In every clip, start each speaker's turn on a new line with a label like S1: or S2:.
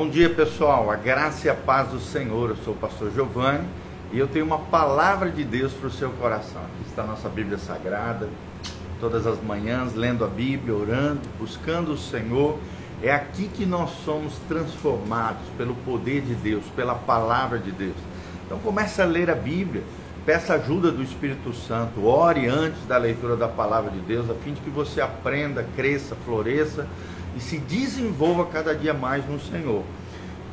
S1: Bom dia pessoal, a graça e a paz do Senhor. Eu sou o pastor Giovanni e eu tenho uma palavra de Deus para o seu coração. Aqui está a nossa Bíblia Sagrada, todas as manhãs, lendo a Bíblia, orando, buscando o Senhor. É aqui que nós somos transformados pelo poder de Deus, pela palavra de Deus. Então comece a ler a Bíblia, peça ajuda do Espírito Santo, ore antes da leitura da palavra de Deus, a fim de que você aprenda, cresça, floresça e se desenvolva cada dia mais no Senhor.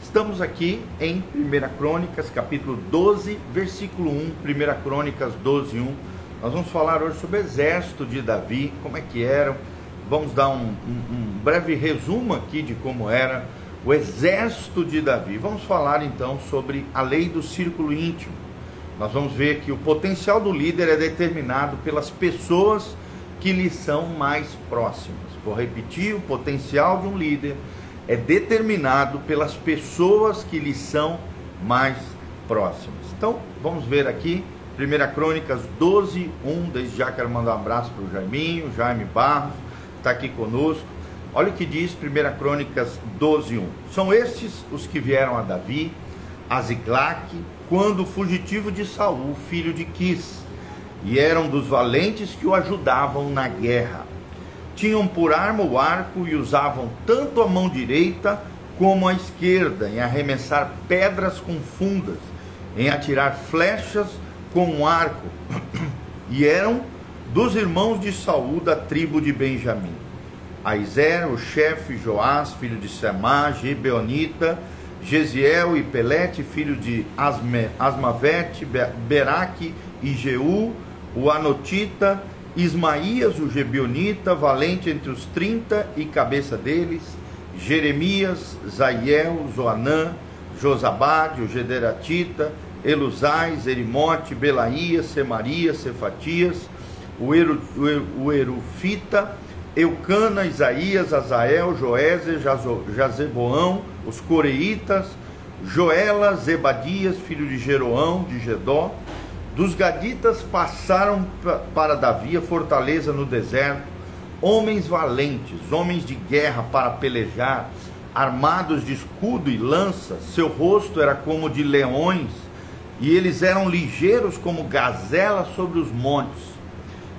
S1: Estamos aqui em 1 Crônicas, capítulo 12, versículo 1, 1 Crônicas 12, 1. Nós vamos falar hoje sobre o exército de Davi, como é que eram. Vamos dar um, um, um breve resumo aqui de como era o exército de Davi. Vamos falar então sobre a lei do círculo íntimo. Nós vamos ver que o potencial do líder é determinado pelas pessoas que lhe são mais próximas. Vou repetir: o potencial de um líder é determinado pelas pessoas que lhe são mais próximas. Então, vamos ver aqui, 1 Crônicas 12, 1. Desde já quero mandar um abraço para o Jaiminho, Jaime Barros, está aqui conosco. Olha o que diz 1 Crônicas 12, 1. São estes os que vieram a Davi, a Ziglac, quando fugitivo de Saul, filho de Quis e eram dos valentes que o ajudavam na guerra. Tinham por arma o arco e usavam tanto a mão direita como a esquerda em arremessar pedras com fundas, em atirar flechas com um arco. E eram dos irmãos de Saul da tribo de Benjamim. Aizer, o chefe, Joás, filho de Semá, Gibeonita, Gesiel e Pelete, filho de Asme, Asmavete, Beraque e Jeú, o Anotita, Ismaías, o Gebionita, valente entre os trinta e cabeça deles, Jeremias, Zaiel, Zoanã, Josabade, o Gederatita, Elusais, Erimote, Belaías, Semarias, Cefatias, o, Eru, o Erufita, Eucana, Isaías, Azael, Joézer, Jazeboão, os Coreitas, Joela, Zebadias, filho de Jeroão, de Gedó, dos Gaditas passaram para Davi a fortaleza no deserto, homens valentes, homens de guerra para pelejar, armados de escudo e lança, seu rosto era como de leões, e eles eram ligeiros como gazelas sobre os montes.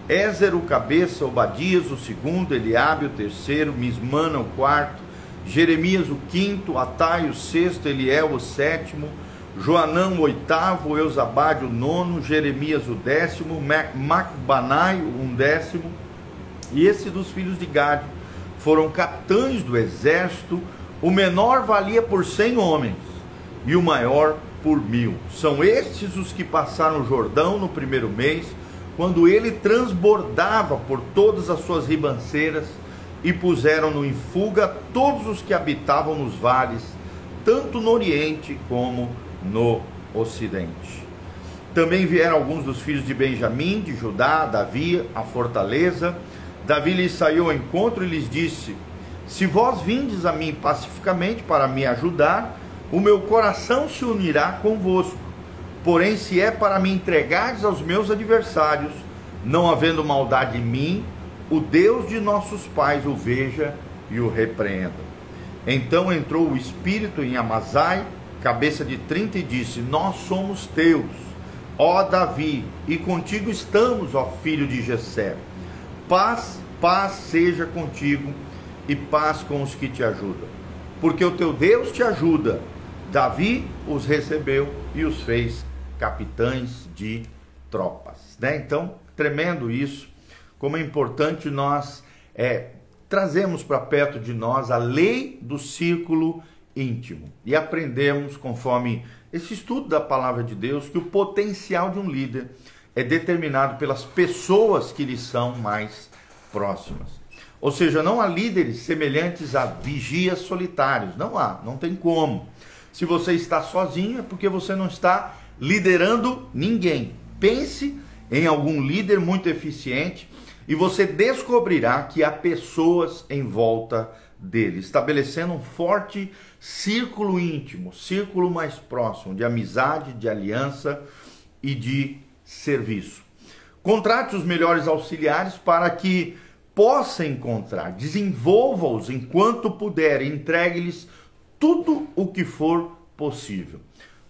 S1: Ézer o cabeça, Obadias o segundo, Eliabe o terceiro, Mismana o quarto, Jeremias o quinto, Atai o sexto, Eliel o sétimo, Joanã o oitavo, Eusabade o nono, Jeremias o décimo, Macbanai o undécimo, e esse dos filhos de Gade foram capitães do exército, o menor valia por cem homens, e o maior por mil. São estes os que passaram o Jordão no primeiro mês, quando ele transbordava por todas as suas ribanceiras, e puseram-no em fuga todos os que habitavam nos vales, tanto no Oriente como no ocidente. Também vieram alguns dos filhos de Benjamim, de Judá, Davi, a fortaleza. Davi lhes saiu ao encontro e lhes disse: Se vós vindes a mim pacificamente para me ajudar, o meu coração se unirá convosco. Porém, se é para me entregares aos meus adversários, não havendo maldade em mim, o Deus de nossos pais o veja e o repreenda. Então entrou o espírito em Amazai, cabeça de 30, e disse: Nós somos teus, ó Davi, e contigo estamos, ó filho de Jessé. Paz, paz seja contigo e paz com os que te ajudam. Porque o teu Deus te ajuda. Davi os recebeu e os fez capitães de tropas. Né? Então, tremendo isso, como é importante nós é, trazemos para perto de nós a lei do círculo íntimo. E aprendemos, conforme esse estudo da palavra de Deus, que o potencial de um líder é determinado pelas pessoas que lhe são mais próximas. Ou seja, não há líderes semelhantes a vigias solitários. Não há, não tem como. Se você está sozinho, é porque você não está liderando ninguém. Pense em algum líder muito eficiente e você descobrirá que há pessoas em volta dele, estabelecendo um forte círculo íntimo, círculo mais próximo de amizade, de aliança e de serviço. Contrate os melhores auxiliares para que possa encontrar, desenvolva-os enquanto puder, entregue-lhes tudo o que for possível.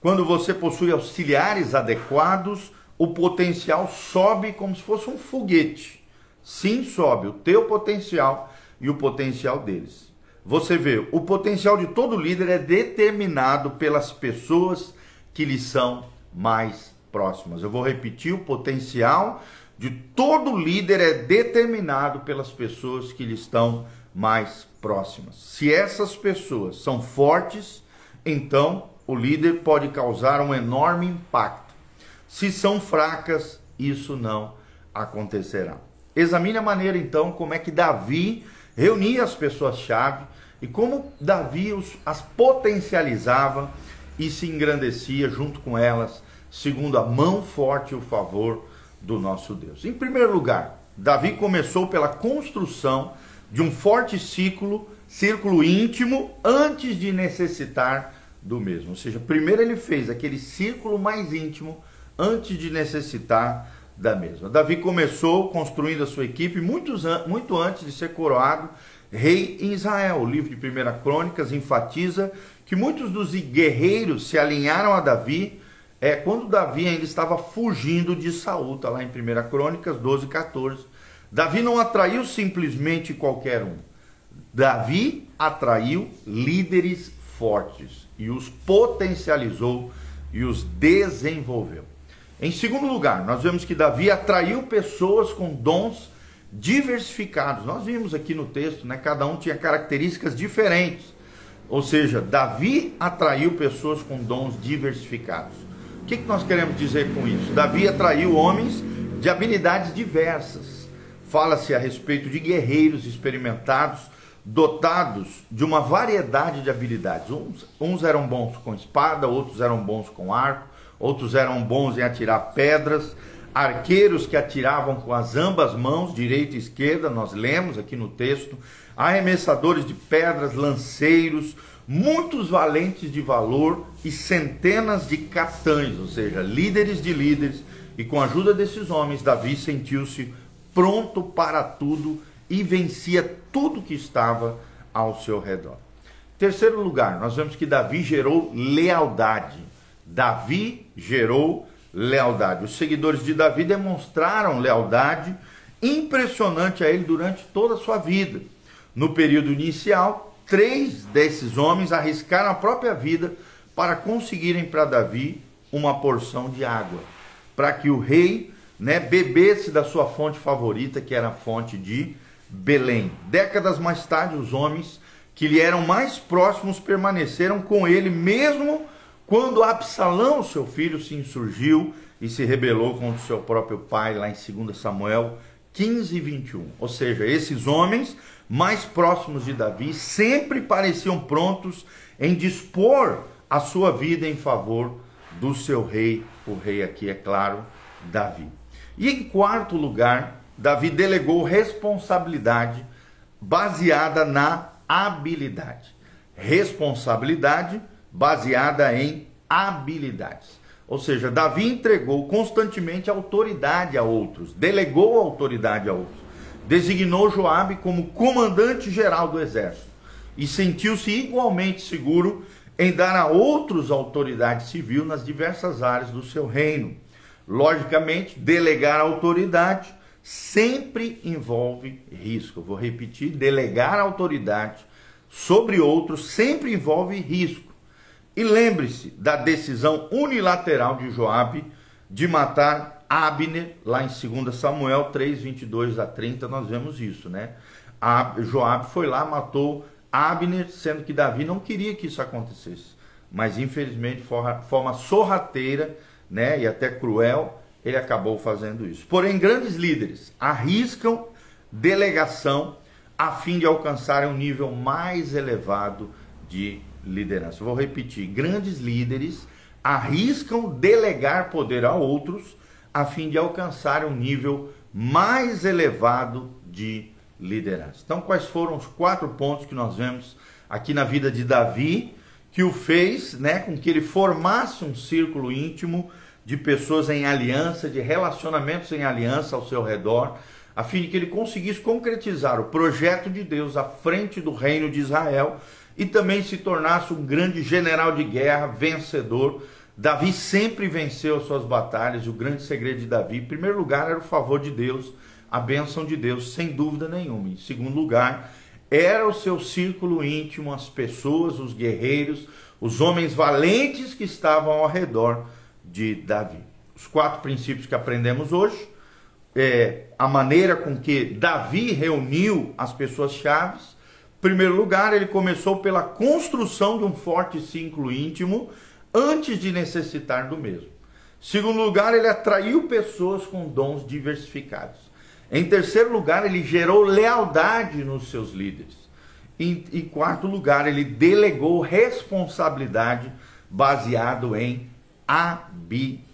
S1: Quando você possui auxiliares adequados, o potencial sobe como se fosse um foguete. Sim, sobe o teu potencial e o potencial deles. Você vê, o potencial de todo líder é determinado pelas pessoas que lhe são mais próximas. Eu vou repetir: o potencial de todo líder é determinado pelas pessoas que lhe estão mais próximas. Se essas pessoas são fortes, então o líder pode causar um enorme impacto. Se são fracas, isso não acontecerá. Examine a maneira então como é que Davi reunia as pessoas-chave e como Davi as potencializava e se engrandecia junto com elas, segundo a mão forte e o favor do nosso Deus. Em primeiro lugar, Davi começou pela construção de um forte círculo, círculo íntimo, antes de necessitar do mesmo. Ou seja, primeiro ele fez aquele círculo mais íntimo antes de necessitar da mesma. Davi começou construindo a sua equipe muitos, muito antes de ser coroado rei em Israel. O livro de 1 Crônicas enfatiza que muitos dos guerreiros se alinharam a Davi é, quando Davi ainda estava fugindo de Saul, está lá em 1 Crônicas 12, 14. Davi não atraiu simplesmente qualquer um. Davi atraiu líderes fortes e os potencializou e os desenvolveu. Em segundo lugar, nós vemos que Davi atraiu pessoas com dons diversificados. Nós vimos aqui no texto, né? Cada um tinha características diferentes. Ou seja, Davi atraiu pessoas com dons diversificados. O que, que nós queremos dizer com isso? Davi atraiu homens de habilidades diversas. Fala-se a respeito de guerreiros experimentados, dotados de uma variedade de habilidades. Uns, uns eram bons com espada, outros eram bons com arco, outros eram bons em atirar pedras, arqueiros que atiravam com as ambas mãos, direita e esquerda, nós lemos aqui no texto, arremessadores de pedras, lanceiros, muitos valentes de valor e centenas de capitães, ou seja, líderes de líderes, e com a ajuda desses homens, Davi sentiu-se pronto para tudo e vencia tudo que estava ao seu redor. Terceiro lugar, nós vemos que Davi gerou lealdade. Davi gerou lealdade. Os seguidores de Davi demonstraram lealdade impressionante a ele durante toda a sua vida. No período inicial, três desses homens arriscaram a própria vida para conseguirem para Davi uma porção de água, para que o rei né, bebesse da sua fonte favorita, que era a fonte de Belém. Décadas mais tarde, os homens que lhe eram mais próximos permaneceram com ele, mesmo quando Absalão, seu filho, se insurgiu e se rebelou contra o seu próprio pai, lá em 2 Samuel 15 e 21. Ou seja, esses homens mais próximos de Davi sempre pareciam prontos em dispor a sua vida em favor do seu rei, o rei aqui é claro, Davi. E em quarto lugar, Davi delegou responsabilidade baseada na habilidade. Responsabilidade baseada em habilidades. Ou seja, Davi entregou constantemente autoridade a outros, delegou autoridade a outros. Designou Joabe como comandante geral do exército e sentiu-se igualmente seguro em dar a outros autoridade civil nas diversas áreas do seu reino. Logicamente, delegar autoridade sempre envolve risco. vou repetir: delegar autoridade sobre outros sempre envolve risco. E lembre-se da decisão unilateral de Joabe de matar Abner, lá em 2 Samuel 3, 22 a 30, nós vemos isso, né? Joabe foi lá, matou Abner, sendo que Davi não queria que isso acontecesse. Mas infelizmente, forma sorrateira, né, e até cruel, ele acabou fazendo isso. Porém, grandes líderes arriscam delegação a fim de alcançarem um nível mais elevado de liderança. Vou repetir: grandes líderes arriscam delegar poder a outros a fim de alcançar um nível mais elevado de liderança. Então, quais foram os quatro pontos que nós vemos aqui na vida de Davi que o fez, né, com que ele formasse um círculo íntimo de pessoas em aliança, de relacionamentos em aliança ao seu redor, a fim de que ele conseguisse concretizar o projeto de Deus à frente do reino de Israel e também se tornasse um grande general de guerra, vencedor. Davi sempre venceu as suas batalhas, o grande segredo de Davi, em primeiro lugar, era o favor de Deus, a bênção de Deus, sem dúvida nenhuma. Em segundo lugar, era o seu círculo íntimo, as pessoas, os guerreiros, os homens valentes que estavam ao redor de Davi. Os quatro princípios que aprendemos hoje, é, a maneira com que Davi reuniu as pessoas chaves. Em primeiro lugar, ele começou pela construção de um forte círculo íntimo antes de necessitar do mesmo. Em segundo lugar, ele atraiu pessoas com dons diversificados. Em terceiro lugar, ele gerou lealdade nos seus líderes. Em, em quarto lugar, ele delegou responsabilidade baseado em habilidade.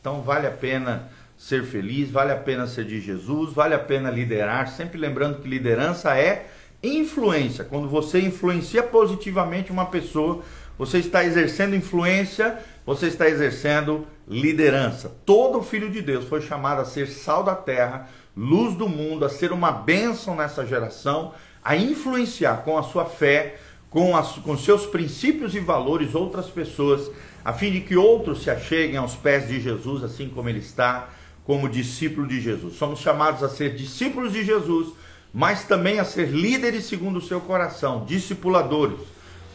S1: Então vale a pena ser feliz, vale a pena ser de Jesus, vale a pena liderar, sempre lembrando que liderança é influência. Quando você influencia positivamente uma pessoa, você está exercendo influência, você está exercendo liderança. Todo filho de Deus foi chamado a ser sal da terra, luz do mundo, a ser uma bênção nessa geração, a influenciar com a sua fé, com, as, com seus princípios e valores outras pessoas, a fim de que outros se acheguem aos pés de Jesus, assim como ele está, como discípulo de Jesus. Somos chamados a ser discípulos de Jesus, mas também a ser líderes segundo o seu coração, discipuladores,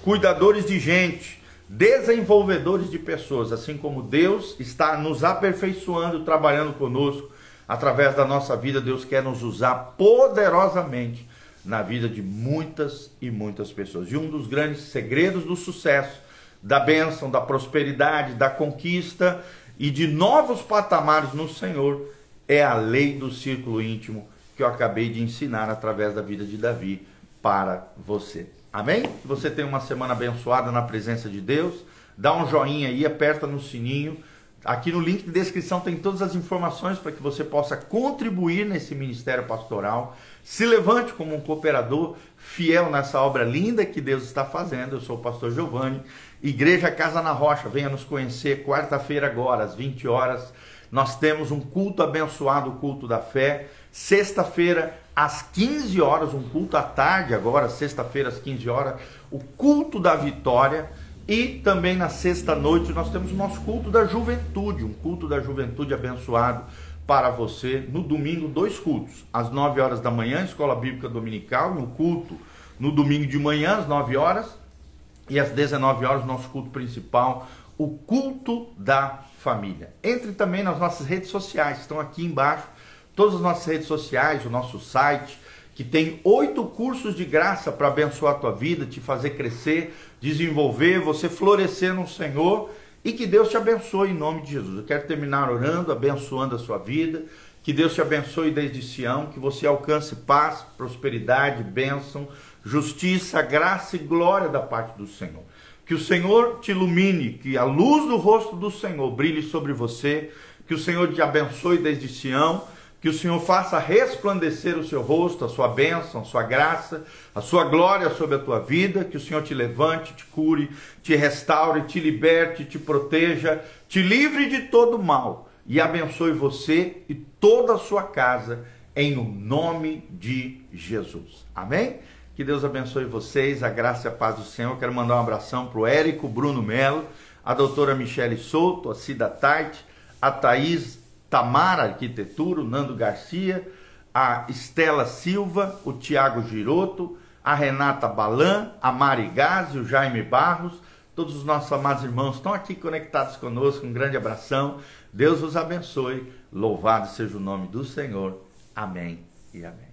S1: cuidadores de gente, desenvolvedores de pessoas, assim como Deus está nos aperfeiçoando, trabalhando conosco através da nossa vida, Deus quer nos usar poderosamente na vida de muitas e muitas pessoas. E um dos grandes segredos do sucesso, da bênção, da prosperidade, da conquista e de novos patamares no Senhor é a lei do círculo íntimo que eu acabei de ensinar através da vida de Davi para você. Amém? Você tenha uma semana abençoada na presença de Deus. Dá um joinha aí, aperta no sininho. Aqui no link de descrição tem todas as informações para que você possa contribuir nesse ministério pastoral. Se levante como um cooperador fiel nessa obra linda que Deus está fazendo. Eu sou o pastor Giovanni, Igreja Casa na Rocha. Venha nos conhecer quarta-feira agora às 20 horas. Nós temos um culto abençoado, o culto da fé. Sexta-feira às 15 horas, um culto à tarde agora, sexta-feira às 15 horas, o culto da vitória. E também na sexta noite nós temos o nosso culto da juventude, um culto da juventude abençoado para você. No domingo, dois cultos, às 9 horas da manhã, escola bíblica dominical, e um culto no domingo de manhã, às 9 horas, e às 19 horas, nosso culto principal, o culto da família. Entre também nas nossas redes sociais, estão aqui embaixo todas as nossas redes sociais, o nosso site, que tem oito cursos de graça para abençoar a tua vida, te fazer crescer, desenvolver, você florescer no Senhor e que Deus te abençoe em nome de Jesus. Eu quero terminar orando, abençoando a sua vida, que Deus te abençoe desde Sião, que você alcance paz, prosperidade, bênção, justiça, graça e glória da parte do Senhor. Que o Senhor te ilumine, que a luz do rosto do Senhor brilhe sobre você, que o Senhor te abençoe desde Sião que o Senhor faça resplandecer o seu rosto, a sua bênção, a sua graça, a sua glória sobre a tua vida, que o Senhor te levante, te cure, te restaure, te liberte, te proteja, te livre de todo mal e abençoe você e toda a sua casa em o nome de Jesus. Amém? Que Deus abençoe vocês, a graça e a paz do Senhor. quero mandar um abração para o Érico Bruno Melo, a doutora Michele Souto, a Cida Tarte, a Thaís Tamara Arquitetura, o Nando Garcia, a Estela Silva, o Tiago Giroto, a Renata Balan, a Mari Gazi, o Jaime Barros, todos os nossos amados irmãos estão aqui conectados conosco. Um grande abração. Deus os abençoe. Louvado seja o nome do Senhor. Amém e amém.